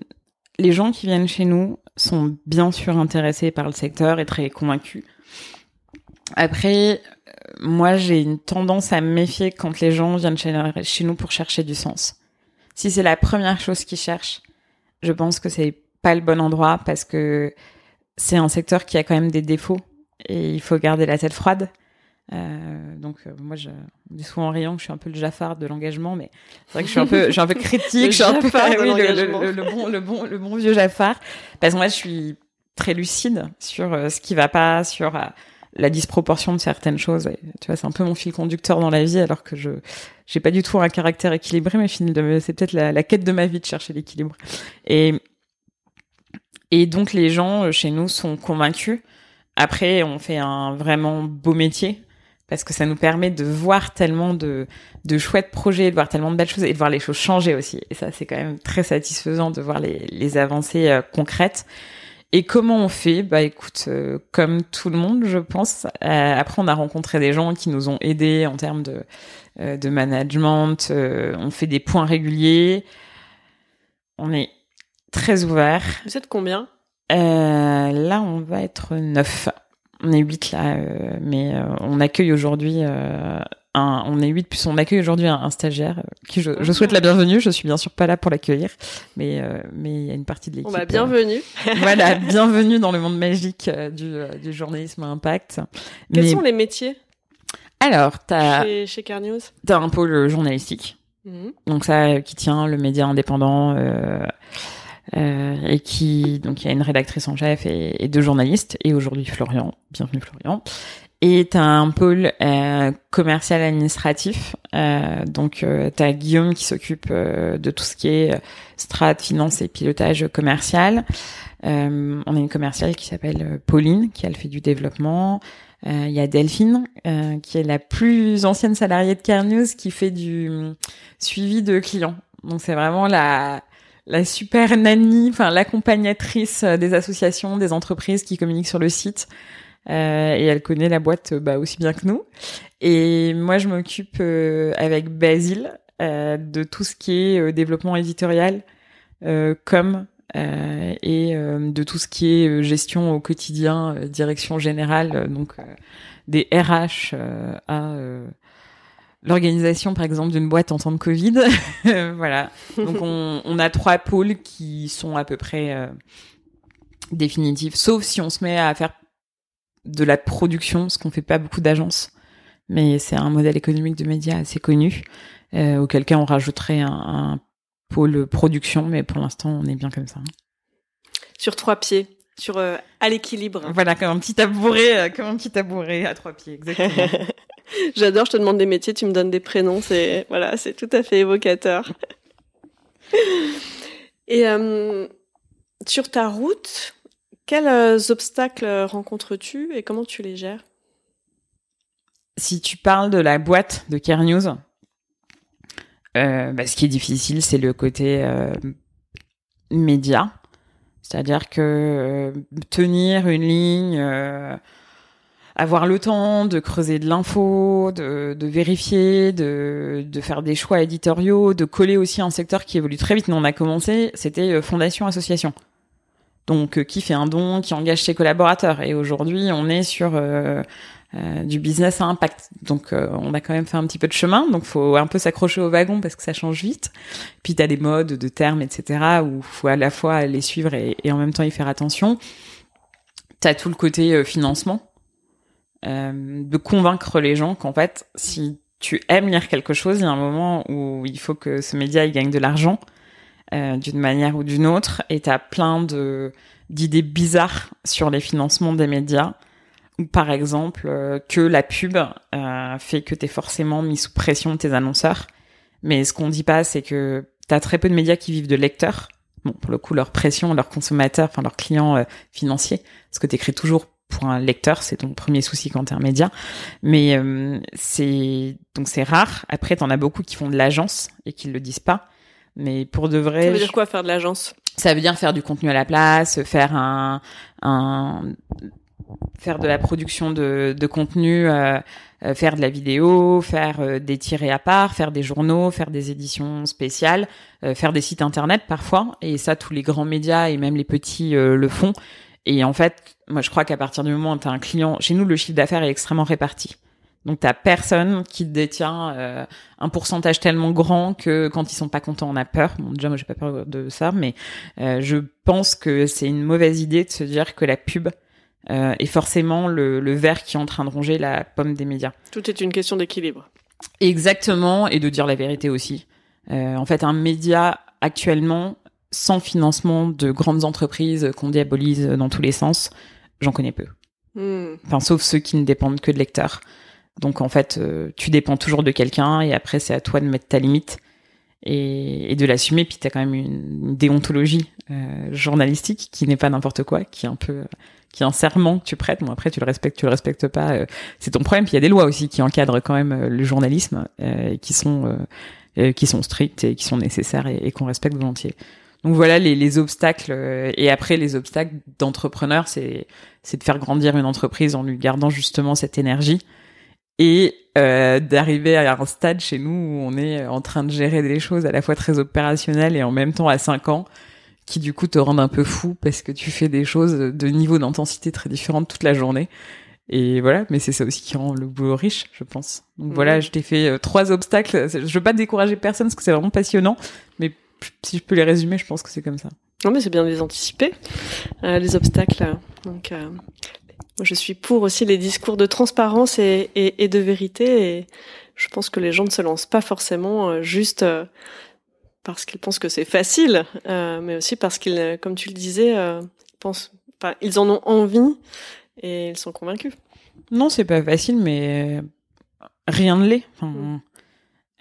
les gens qui viennent chez nous sont bien sûr intéressés par le secteur et très convaincus. Après, euh, moi, j'ai une tendance à me méfier quand les gens viennent chez, nous pour chercher du sens. Si c'est la première chose qu'ils cherchent, je pense que c'est pas le bon endroit parce que c'est un secteur qui a quand même des défauts et il faut garder la tête froide. Euh, donc euh, moi, je dis souvent en riant que je suis un peu le Jafar de l'engagement, mais c'est vrai que je suis un peu, je suis un peu critique, je suis un peu le, le, bon, le bon, le bon vieux Jafar, parce que moi, je suis très lucide sur euh, ce qui va pas, sur la disproportion de certaines choses. tu vois, c'est un peu mon fil conducteur dans la vie, alors que je j'ai pas du tout un caractère équilibré, mais c'est peut-être la, quête de ma vie de chercher l'équilibre. Et et donc les gens chez nous sont convaincus. Après, on fait un vraiment beau métier parce que ça nous permet de voir tellement de, de chouettes projets, de voir tellement de belles choses et de voir les choses changer aussi. Et ça, c'est quand même très satisfaisant de voir les, les avancées euh, concrètes. Et comment on fait? Bah écoute, euh, comme tout le monde, je pense. Euh, après, on a rencontré des gens qui nous ont aidés en termes de, de management. on fait des points réguliers. On est très ouvert. Vous êtes combien? Là, on va être neuf. On est huit là, euh, mais euh, on accueille aujourd'hui euh, un, on est huit plus on accueille aujourd'hui un, stagiaire qui je, je, souhaite la bienvenue. Je suis bien sûr pas là pour l'accueillir, mais mais il y a une partie de l'équipe. On va bienvenue. voilà, bienvenue dans le monde magique du, du journalisme à impact. Quels sont les métiers Alors, t'as chez, chez Carnews, t'as un pôle journalistique. Mhm. Donc ça, qui tient le média indépendant. Euh, euh, et qui donc il y a une rédactrice en chef et, deux journalistes et aujourd'hui Florian, bienvenue Florian. Et t'as un pôle euh, commercial administratif, euh, donc euh, t'as Guillaume qui s'occupe euh, de tout ce qui est strat, finance et pilotage commercial. on a une commerciale qui s'appelle Pauline, qui elle fait du développement. Il y a Delphine, qui est la plus ancienne salariée de Care News, qui fait du suivi de clients. Donc c'est vraiment la la super nanny, enfin l'accompagnatrice euh, des associations, des entreprises qui communiquent sur le site. Euh, et elle connaît la boîte bah, aussi bien que nous. Et moi, je m'occupe euh, avec Basile de tout ce qui est développement éditorial, comme et de tout ce qui est gestion au quotidien, direction générale, donc des RH à l'organisation, par exemple, d'une boîte en temps de Covid. voilà. Donc, on, a trois pôles qui sont à peu près euh, définitifs, sauf si on se met à faire de la production, ce qu'on fait pas beaucoup d'agences. Mais c'est un modèle économique de médias assez connu, euh, auquel cas on rajouterait un, un, pôle production, mais pour l'instant, on est bien comme ça. Sur trois pieds sur euh, à l'équilibre. Voilà, comme un petit tabouret, euh, comme un petit tabouret à trois pieds, exactement. J'adore, je te demande des métiers, tu me donnes des prénoms, c'est voilà, c'est tout à fait évocateur. Et euh, sur ta route, quels obstacles rencontres-tu et comment tu les gères? Si tu parles de la boîte de Care News, euh, bah, ce qui est difficile, c'est le côté euh, média. C'est-à-dire que euh, tenir une ligne, euh, avoir le temps de creuser de l'info, de, vérifier, de, faire des choix éditoriaux, de coller aussi un secteur qui évolue très vite. Nous, on a commencé, c'était euh, fondation association. Donc, euh, qui fait un don, qui engage ses collaborateurs. Et aujourd'hui, on est sur euh, euh, du business à impact. Donc, on a quand même fait un petit peu de chemin. Donc, faut un peu s'accrocher au wagon parce que ça change vite. Puis, tu as des modes de termes, etc., où faut à la fois les suivre et, en même temps y faire attention. Tu as tout le côté financement, de convaincre les gens qu'en fait, si tu aimes lire quelque chose, il y a un moment où il faut que ce média il gagne de l'argent euh, d'une manière ou d'une autre, et tu as plein de d'idées bizarres sur les financements des médias, ou par exemple euh, que la pub euh, fait que tu es forcément mis sous pression de tes annonceurs. Mais ce qu'on dit pas, c'est que tu as très peu de médias qui vivent de lecteurs. Bon, pour le coup, leur pression, leurs consommateurs, enfin leurs clients financiers, parce que tu écris toujours pour un lecteur, c'est ton premier souci quand t'es un média. Mais euh, c'est donc c'est rare. Après, t'en as beaucoup qui font de l'agence et qui le disent pas. Mais pour de vrai, Ça veut dire quoi faire de l'agence? Ça veut dire faire du contenu à la place, faire un, un faire de la production de, de contenu, euh, euh, faire de la vidéo, faire euh, des tirés à part, faire des journaux, faire des éditions spéciales, euh, faire des sites internet parfois. Et ça, tous les grands médias et même les petits euh, le font. Et en fait, moi, je crois qu'à partir du moment où tu as un client, chez nous, le chiffre d'affaires est extrêmement réparti. Donc, t'as personne qui détient euh, un pourcentage tellement grand que quand ils sont pas contents, on a peur. Bon, déjà, moi, j'ai pas peur de ça, mais euh, je pense que c'est une mauvaise idée de se dire que la pub euh, est forcément le, le verre qui est en train de ronger la pomme des médias. Tout est une question d'équilibre. Exactement, et de dire la vérité aussi. En fait, un média actuellement sans financement de grandes entreprises qu'on diabolise dans tous les sens, j'en connais peu. Hmm. Enfin, sauf ceux qui ne dépendent que de lecteurs. Donc en fait, euh, tu dépends toujours de quelqu'un et après c'est à toi de mettre ta limite et, de l'assumer. Puis t'as quand même une, déontologie euh, journalistique qui n'est pas n'importe quoi, qui est un peu, qui est un serment que tu prêtes. Bon après tu le respectes, tu le respectes pas, euh, c'est ton problème. Puis il y a des lois aussi qui encadrent quand même euh, le journalisme euh, qui sont euh, euh, qui sont strictes et qui sont nécessaires et, qu'on respecte volontiers. Donc voilà les, les obstacles euh, et après les obstacles d'entrepreneur, c'est c'est de faire grandir une entreprise en lui gardant justement cette énergie et euh, d'arriver à un stade chez nous où on est en train de gérer des choses à la fois très opérationnelles et en même temps à 5 ans qui du coup te rendent un peu fou parce que tu fais des choses de niveau d'intensité très différentes toute la journée. Et voilà, mais c'est ça aussi qui rend le boulot riche, je pense. Donc voilà, je t'ai fait euh, trois obstacles. Je veux pas décourager personne parce que c'est vraiment passionnant, mais si je peux les résumer, je pense que c'est comme ça. Non, mais c'est bien de les anticiper, euh, les obstacles. Donc, euh, je suis pour aussi les discours de transparence et, et, et de vérité. Et je pense que les gens ne se lancent pas forcément euh, juste euh, parce qu'ils pensent que c'est facile, euh, mais aussi parce qu'ils, comme tu le disais, pensent, enfin, ils en ont envie et ils sont convaincus. Non, c'est pas facile, mais rien ne l'est. Enfin, Mm.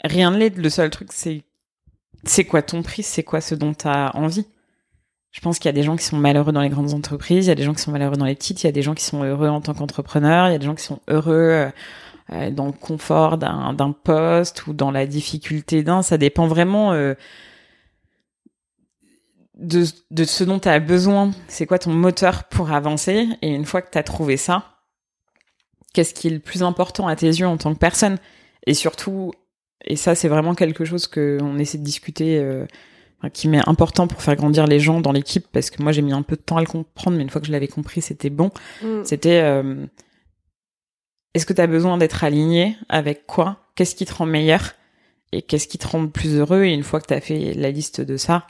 Rien ne l'est. Le seul truc, c'est c'est quoi ton prix, c'est quoi ce dont tu as envie? Je pense qu'il y a des gens qui sont malheureux dans les grandes entreprises, il y a des gens qui sont malheureux dans les petites, il y a des gens qui sont heureux en tant qu'entrepreneur, il y a des gens qui sont heureux euh, euh, dans le confort d'un poste ou dans la difficulté d'un. Ça dépend vraiment euh, de, de ce dont tu as besoin. C'est quoi ton moteur pour avancer? Et une fois que tu as trouvé ça, qu'est-ce qui est le plus important à tes yeux en tant que personne? Et surtout, et ça c'est vraiment quelque chose que on essaie de discuter, qui m'est important pour faire grandir les gens dans l'équipe, parce que moi j'ai mis un peu de temps à le comprendre, mais une fois que je l'avais compris, c'était bon. Mm. C'était euh, est-ce que tu as besoin d'être aligné avec quoi? Qu'est-ce qui te rend meilleur? Et qu'est-ce qui te rend plus heureux? Et une fois que tu as fait la liste de ça,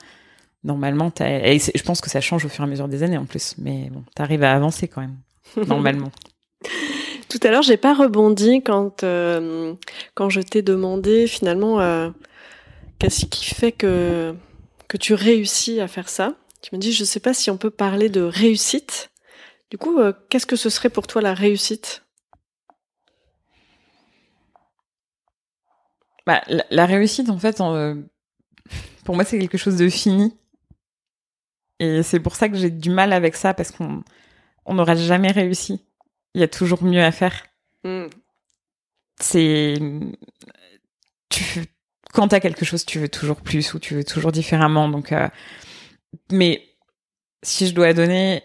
normalement, t'as- et je pense que ça change au fur et à mesure des années en plus, mais bon, t'arrives à avancer quand même, normalement. Tout à l'heure, j'ai pas rebondi quand euh, quand je t'ai demandé finalement euh, qu'est-ce qui fait que que tu réussis à faire ça. Tu me dis, je sais pas si on peut parler de réussite. Du coup, euh, qu'est-ce que ce serait pour toi la réussite? Bah, la, la réussite, en fait, en, euh, pour moi, c'est quelque chose de fini. Et c'est pour ça que j'ai du mal avec ça, parce qu'on on n'aura jamais réussi. Il y a toujours mieux à faire. Hmm. c'est tu quand t'as quelque chose, tu veux toujours plus ou tu veux toujours différemment. Euh, mais si je dois donner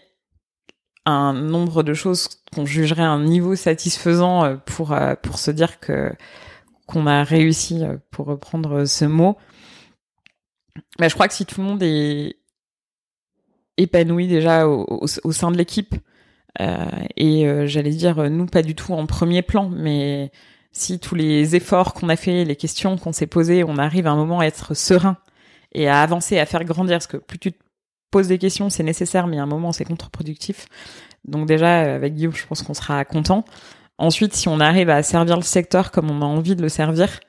un nombre de choses qu'on jugerait un niveau satisfaisant euh, pour euh, pour se dire qu'on a réussi, pour reprendre ce mot, bah, je crois que si tout le monde est épanoui déjà au, au, sein de l'équipe, et j'allais dire nous pas du tout en premier plan, mais si tous les efforts qu'on a fait, les questions qu'on s'est posées, on arrive à un moment à être serein et à avancer, à faire grandir, parce que plus tu te poses des questions, c'est nécessaire, mais à un moment, c'est contre-productif. Donc déjà, avec Guillaume, je pense qu'on sera content. Ensuite, si on arrive à servir le secteur comme on a envie de le servir,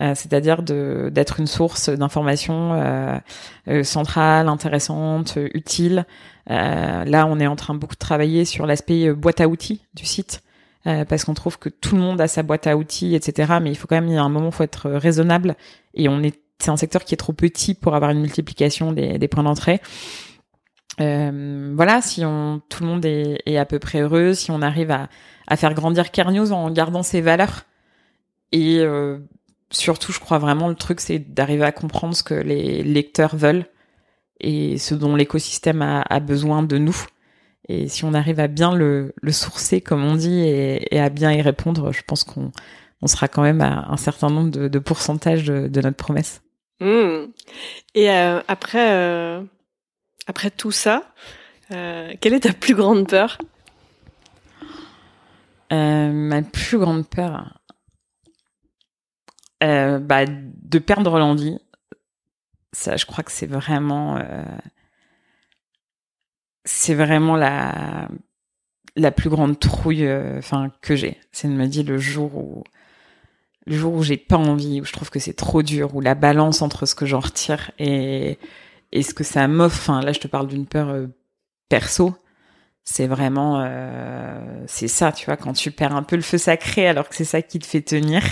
euh, c'est-à-dire d'être une source d'information euh, euh, centrale, intéressante, utile. là, on est en train beaucoup de travailler sur l'aspect boîte à outils du site. Euh, parce qu'on trouve que tout le monde a sa boîte à outils, etc. Mais il faut quand même, il y a un moment, faut être raisonnable. Et on est, c'est un secteur qui est trop petit pour avoir une multiplication des, des points d'entrée. Euh, voilà, si on, tout le monde est, est, à peu près heureux, si on arrive à, à faire grandir Carnews en gardant ses valeurs. Et euh, surtout, je crois vraiment le truc, c'est d'arriver à comprendre ce que les lecteurs veulent et ce dont l'écosystème a, a besoin de nous. Et si on arrive à bien le, le sourcer, comme on dit, et, et, à bien y répondre, je pense qu'on on sera quand même à un certain nombre de, de pourcentages de, de, notre promesse. Mmh. Et euh, après, euh, après tout ça, euh, quelle est ta plus grande peur? Ma plus grande peur, bah, de perdre l'envie. Ça, je crois que c'est vraiment c'est vraiment la la plus grande trouille euh, enfin que j'ai. C'est de me dire le jour où le jour où j'ai pas envie où je trouve que c'est trop dur où la balance entre ce que j'en retire et et ce que ça m'offre. Enfin là je te parle d'une peur euh, perso. C'est vraiment euh, c'est ça tu vois quand tu perds un peu le feu sacré alors que c'est ça qui te fait tenir.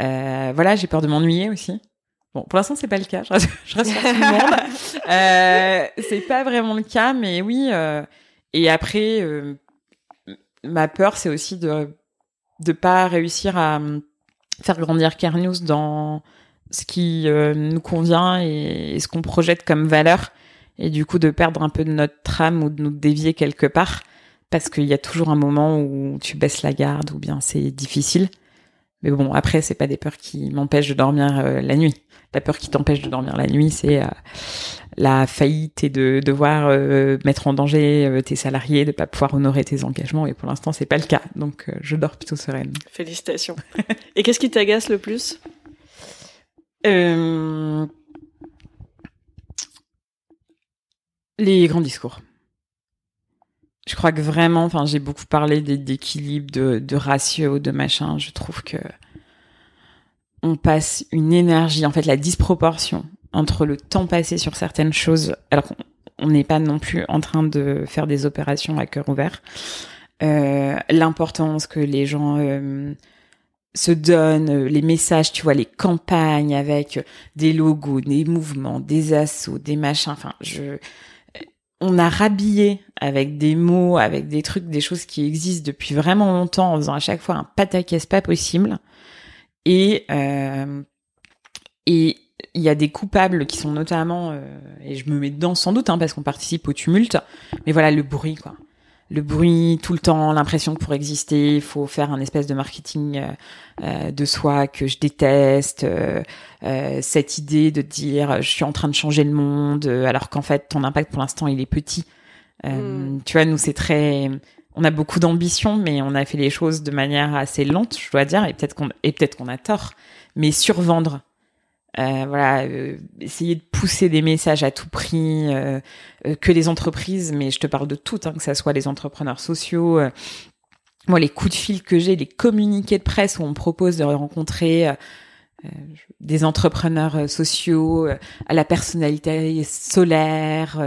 Euh, voilà j'ai peur de m'ennuyer aussi Bon, pour l'instant, c'est pas le cas. Je reste, je reste sur tout le monde. Euh, c'est pas vraiment le cas, mais oui. Euh, et après, euh, ma peur, c'est aussi de de pas réussir à faire grandir Care News dans ce qui nous convient et, et ce qu'on projette comme valeur, et du coup de perdre un peu de notre trame ou de nous dévier quelque part, parce qu'il y a toujours un moment où tu baisses la garde ou bien c'est difficile. Mais bon, après, c'est pas des peurs qui m'empêchent de dormir euh, la nuit. La peur qui t'empêche de dormir la nuit, c'est euh, la faillite et de devoir euh, mettre en danger tes salariés, de pas pouvoir honorer tes engagements. Et pour l'instant, c'est pas le cas. Donc, je dors plutôt sereine. Félicitations. et qu'est-ce qui t'agace le plus? Les grands discours je crois que vraiment, enfin, j'ai beaucoup parlé d'équilibre, de, de ratio, de machin. Je trouve que on passe une énergie, en fait, la disproportion entre le temps passé sur certaines choses, alors qu'on n'est pas non plus en train de faire des opérations à cœur ouvert, euh, l'importance que les gens euh, se donnent, les messages, tu vois, les campagnes avec des logos, des mouvements, des assauts, des machins. Enfin, je on a rhabillé avec des mots, avec des trucs, des choses qui existent depuis vraiment longtemps, en faisant à chaque fois un pataquès pas possible. Et euh, et il y a des coupables qui sont notamment, euh, et je me mets dedans sans doute, hein, parce qu'on participe au tumulte, mais voilà le bruit, quoi le bruit tout le temps, l'impression que pour exister, il faut faire un espèce de marketing euh, euh, de soi que je déteste, euh, cette idée de dire je suis en train de changer le monde, alors qu'en fait ton impact pour l'instant il est petit. Mm. Tu vois, nous c'est très, on a beaucoup d'ambition, mais on a fait les choses de manière assez lente, je dois dire, et peut-être qu'on et peut-être qu'on a tort, mais survendre euh, voilà, euh, essayer de pousser des messages à tout prix, euh, que les entreprises, mais je te parle de toutes, hein, que ça soit les entrepreneurs sociaux, moi les coups de fil que j'ai, les communiqués de presse où on me propose de rencontrer euh, des entrepreneurs euh, sociaux euh, à la personnalité solaire,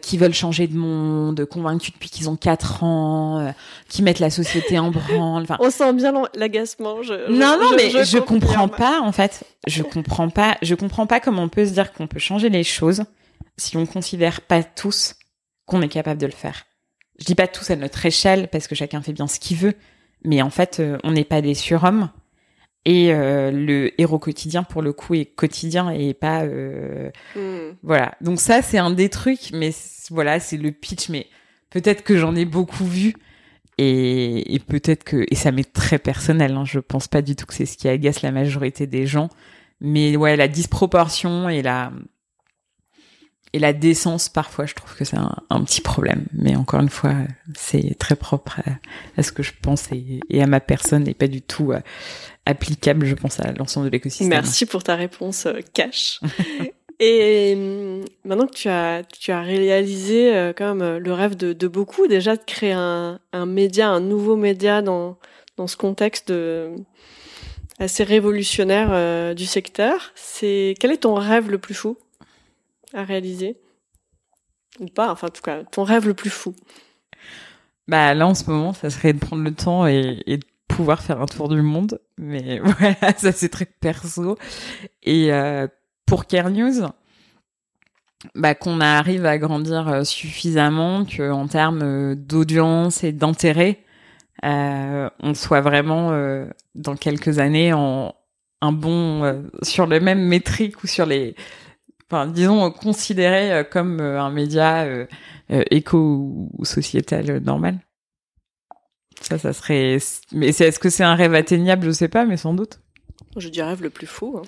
qui veulent changer de monde, convaincus depuis qu'ils ont quatre ans, qui mettent la société en branle. Enfin, on sent bien l'agacement. Je, non, non, mais je, je comprends pas en fait. Je comprends pas. Je comprends pas comment on peut se dire qu'on peut changer les choses si on considère pas tous qu'on est capable de le faire. Je dis pas tous à notre échelle parce que chacun fait bien ce qu'il veut, mais en fait, euh, on n'est pas des surhommes. Et euh, le héros quotidien, pour le coup, est quotidien et pas... euh, Hmm. Voilà. Donc ça, c'est un des trucs, mais voilà, c'est le pitch. Mais peut-être que j'en ai beaucoup vu. Et, et peut-être que... Et ça m'est très personnel. Hein, je pense pas du tout que c'est ce qui agace la majorité des gens. Mais ouais, la disproportion et la... Et la décence, parfois, je trouve que c'est un, petit problème. Mais encore une fois, c'est très propre à, ce que je pense et, à ma personne et pas du tout euh, applicable, je pense, à l'ensemble de l'écosystème. Merci pour ta réponse euh, cash. Et hum, maintenant que tu as, tu as réalisé euh, quand même euh, le rêve de, beaucoup, déjà de créer un, un média, un nouveau média dans, dans ce contexte de, assez révolutionnaire euh, du secteur, c'est quel est ton rêve le plus fou? À réaliser Ou pas, enfin en tout cas, ton rêve le plus fou. Bah là en ce moment, ça serait de prendre le temps et, de pouvoir faire un tour du monde. Mais voilà, ça c'est très perso. Et euh, pour Care News, bah qu'on arrive à grandir euh, suffisamment que en termes euh, d'audience et d'intérêt, euh, on soit vraiment euh, dans quelques années en un bon euh, sur le même métrique ou sur les enfin disons considéré euh, comme euh, un média euh, éco ou sociétal normal. Ça, ça serait. Mais est-ce que c'est un rêve atteignable? Je sais pas, mais sans doute. Je dis rêve le plus fou. hein.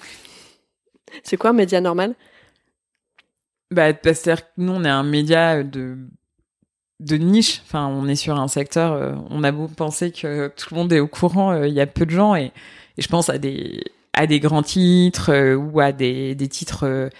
C'est quoi un média normal? Bah, c'est-à-dire que nous, on est un média de de niche. Enfin, on est sur un secteur. euh, on a beau penser que tout le monde est au courant, euh, il y a peu de gens et, et je pense à des à des grands titres euh, ou à des des titres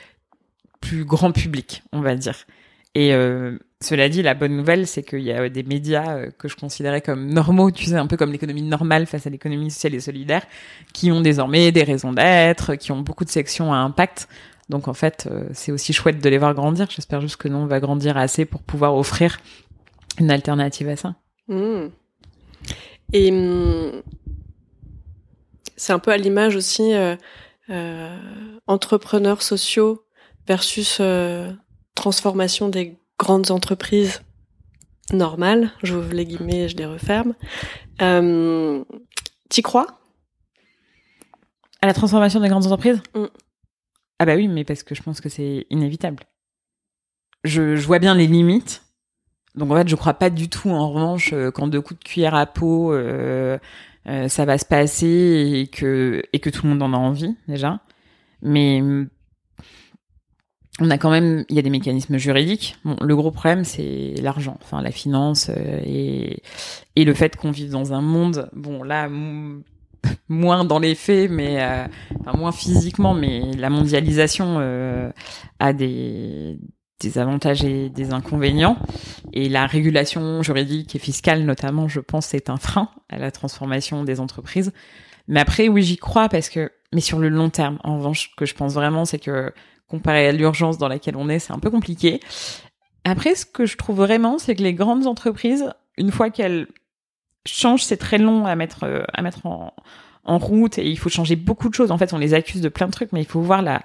plus grand public, on va dire. Et euh, cela dit, la bonne nouvelle, c'est qu'il y a des médias euh, que je considérais comme normaux, tu sais, un peu comme l'économie normale face à l'économie sociale et solidaire, qui ont désormais des raisons d'être, qui ont beaucoup de sections à impact. Donc en fait, euh, c'est aussi chouette de les voir grandir. J'espère juste que nous, on va grandir assez pour pouvoir offrir une alternative à ça. Hmm. Et hum, c'est un peu à l'image aussi euh, euh, entrepreneurs sociaux versus euh, transformation des grandes entreprises normales. J'ouvre les guillemets et je les referme. Euh, T'y crois? À la transformation des grandes entreprises? Mm. Ah bah oui, mais parce que je pense que c'est inévitable. Je, je vois bien les limites. Donc en fait, je crois pas du tout, en revanche, euh, qu'en deux coups de cuillère à peau, euh, euh, ça va se passer et que, et que tout le monde en a envie, déjà. Mais on a quand même, il y a des mécanismes juridiques. Bon, le gros problème, c'est l'argent, enfin la finance euh, et, et le fait qu'on vive dans un monde, bon là, moins dans les faits, mais euh, enfin, moins physiquement, mais la mondialisation euh, a des, des avantages et des inconvénients. Et la régulation juridique et fiscale, notamment, je pense, c'est un frein à la transformation des entreprises. Mais après, oui, j'y crois parce que, mais sur le long terme, en revanche, ce que je pense vraiment, c'est que comparé à l'urgence dans laquelle on est, c'est un peu compliqué. Après, ce que je trouve vraiment, c'est que les grandes entreprises, une fois qu'elles changent, c'est très long à mettre euh, à mettre en, route et il faut changer beaucoup de choses. En fait, on les accuse de plein de trucs, mais il faut voir la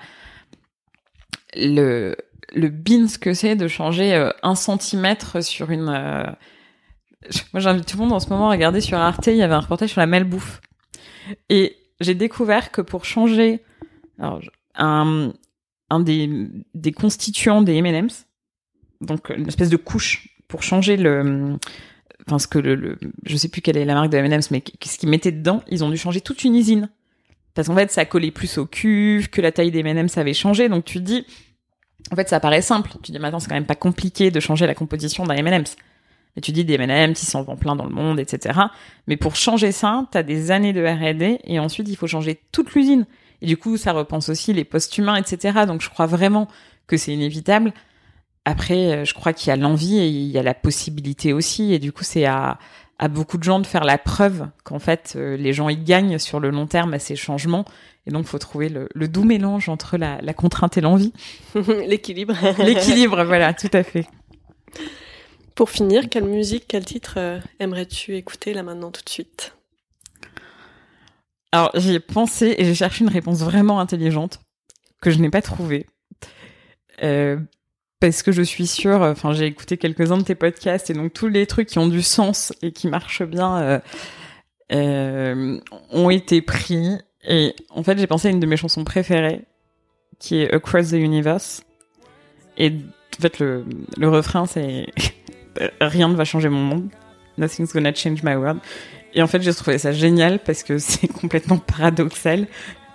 le le bin ce que c'est de changer euh, un centimètre sur une. euh, Moi, j'invite tout le monde en ce moment à regarder sur Arte. Il y avait un reportage sur la malbouffe et j'ai découvert que pour changer un des constituants des M&M's, donc une espèce de couche pour changer le enfin ce que le, le- je sais plus quelle est la marque de M&M's mais qu'est-ce qu'ils mettaient dedans ils ont dû changer toute une usine. Parce qu'en fait ça collait plus au cuve que la taille des M&M's avait changé. Donc tu te dis en fait ça paraît simple. Tu te dis maintenant c'est quand même pas compliqué de changer la composition d'un M&M's et tu dis des M&M's ils s'en vendent plein dans le monde etc mais pour changer ça t'as des années de R&D et ensuite il faut changer toute l'usine et du coup ça repense aussi les postes humains etc donc je crois vraiment que c'est inévitable après, euh, je crois qu'il y a l'envie et il y a la possibilité aussi. Et du coup, c'est à, à beaucoup de gens de faire la preuve qu'en fait, euh, les gens y gagnent sur le long terme à ces changements. Et donc, faut trouver le, le doux mélange entre la, la contrainte et l'envie. L'équilibre. L'équilibre, voilà, tout à fait. Pour finir, quelle musique, quel titre euh, aimerais-tu écouter là maintenant tout de suite? Alors, j'y ai pensé et j'ai cherché une réponse vraiment intelligente que je n'ai pas trouvée. Euh, parce que je suis sûre, enfin, j'ai écouté quelques-uns de tes podcasts et donc tous les trucs qui ont du sens et qui marchent bien, euh, euh, ont été pris. Et en fait, j'ai pensé à une de mes chansons préférées, qui est Across the Universe. Et en fait, le refrain, c'est Rien ne va changer mon monde. Nothing's gonna change my world. Et en fait, j'ai trouvé ça génial parce que c'est complètement paradoxal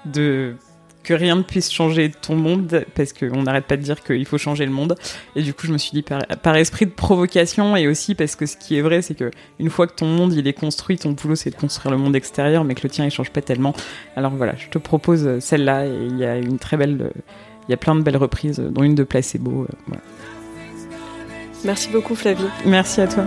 de que rien ne puisse changer ton monde parce qu'on n'arrête pas de dire qu'il faut changer le monde. Et du coup, je me suis dit par, esprit de provocation et aussi parce que ce qui est vrai, c'est que une fois que ton monde il est construit, ton boulot c'est de construire le monde extérieur, mais que le tien il change pas tellement. Alors voilà, je te propose celle-là et il y a une très belle, il y a plein de belles reprises, dont une de Placebo. Voilà. Merci beaucoup Flavie. Merci à toi.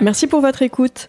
Merci pour votre écoute.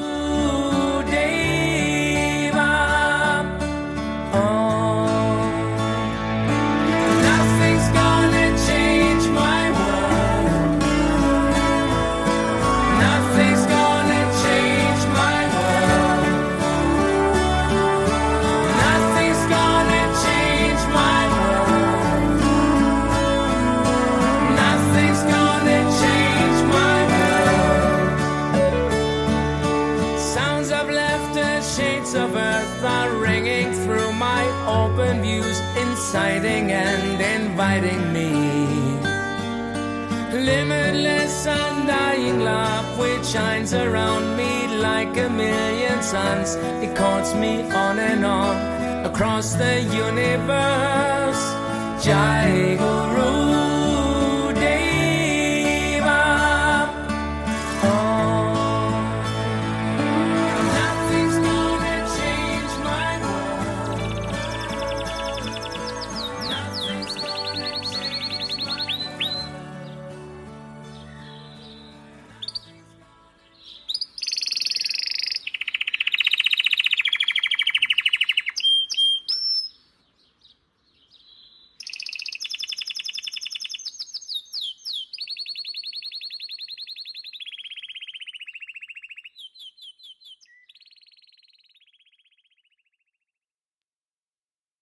Limitless, undying love which shines around me like a million suns. It calls me on and on across the universe. Jai Guru.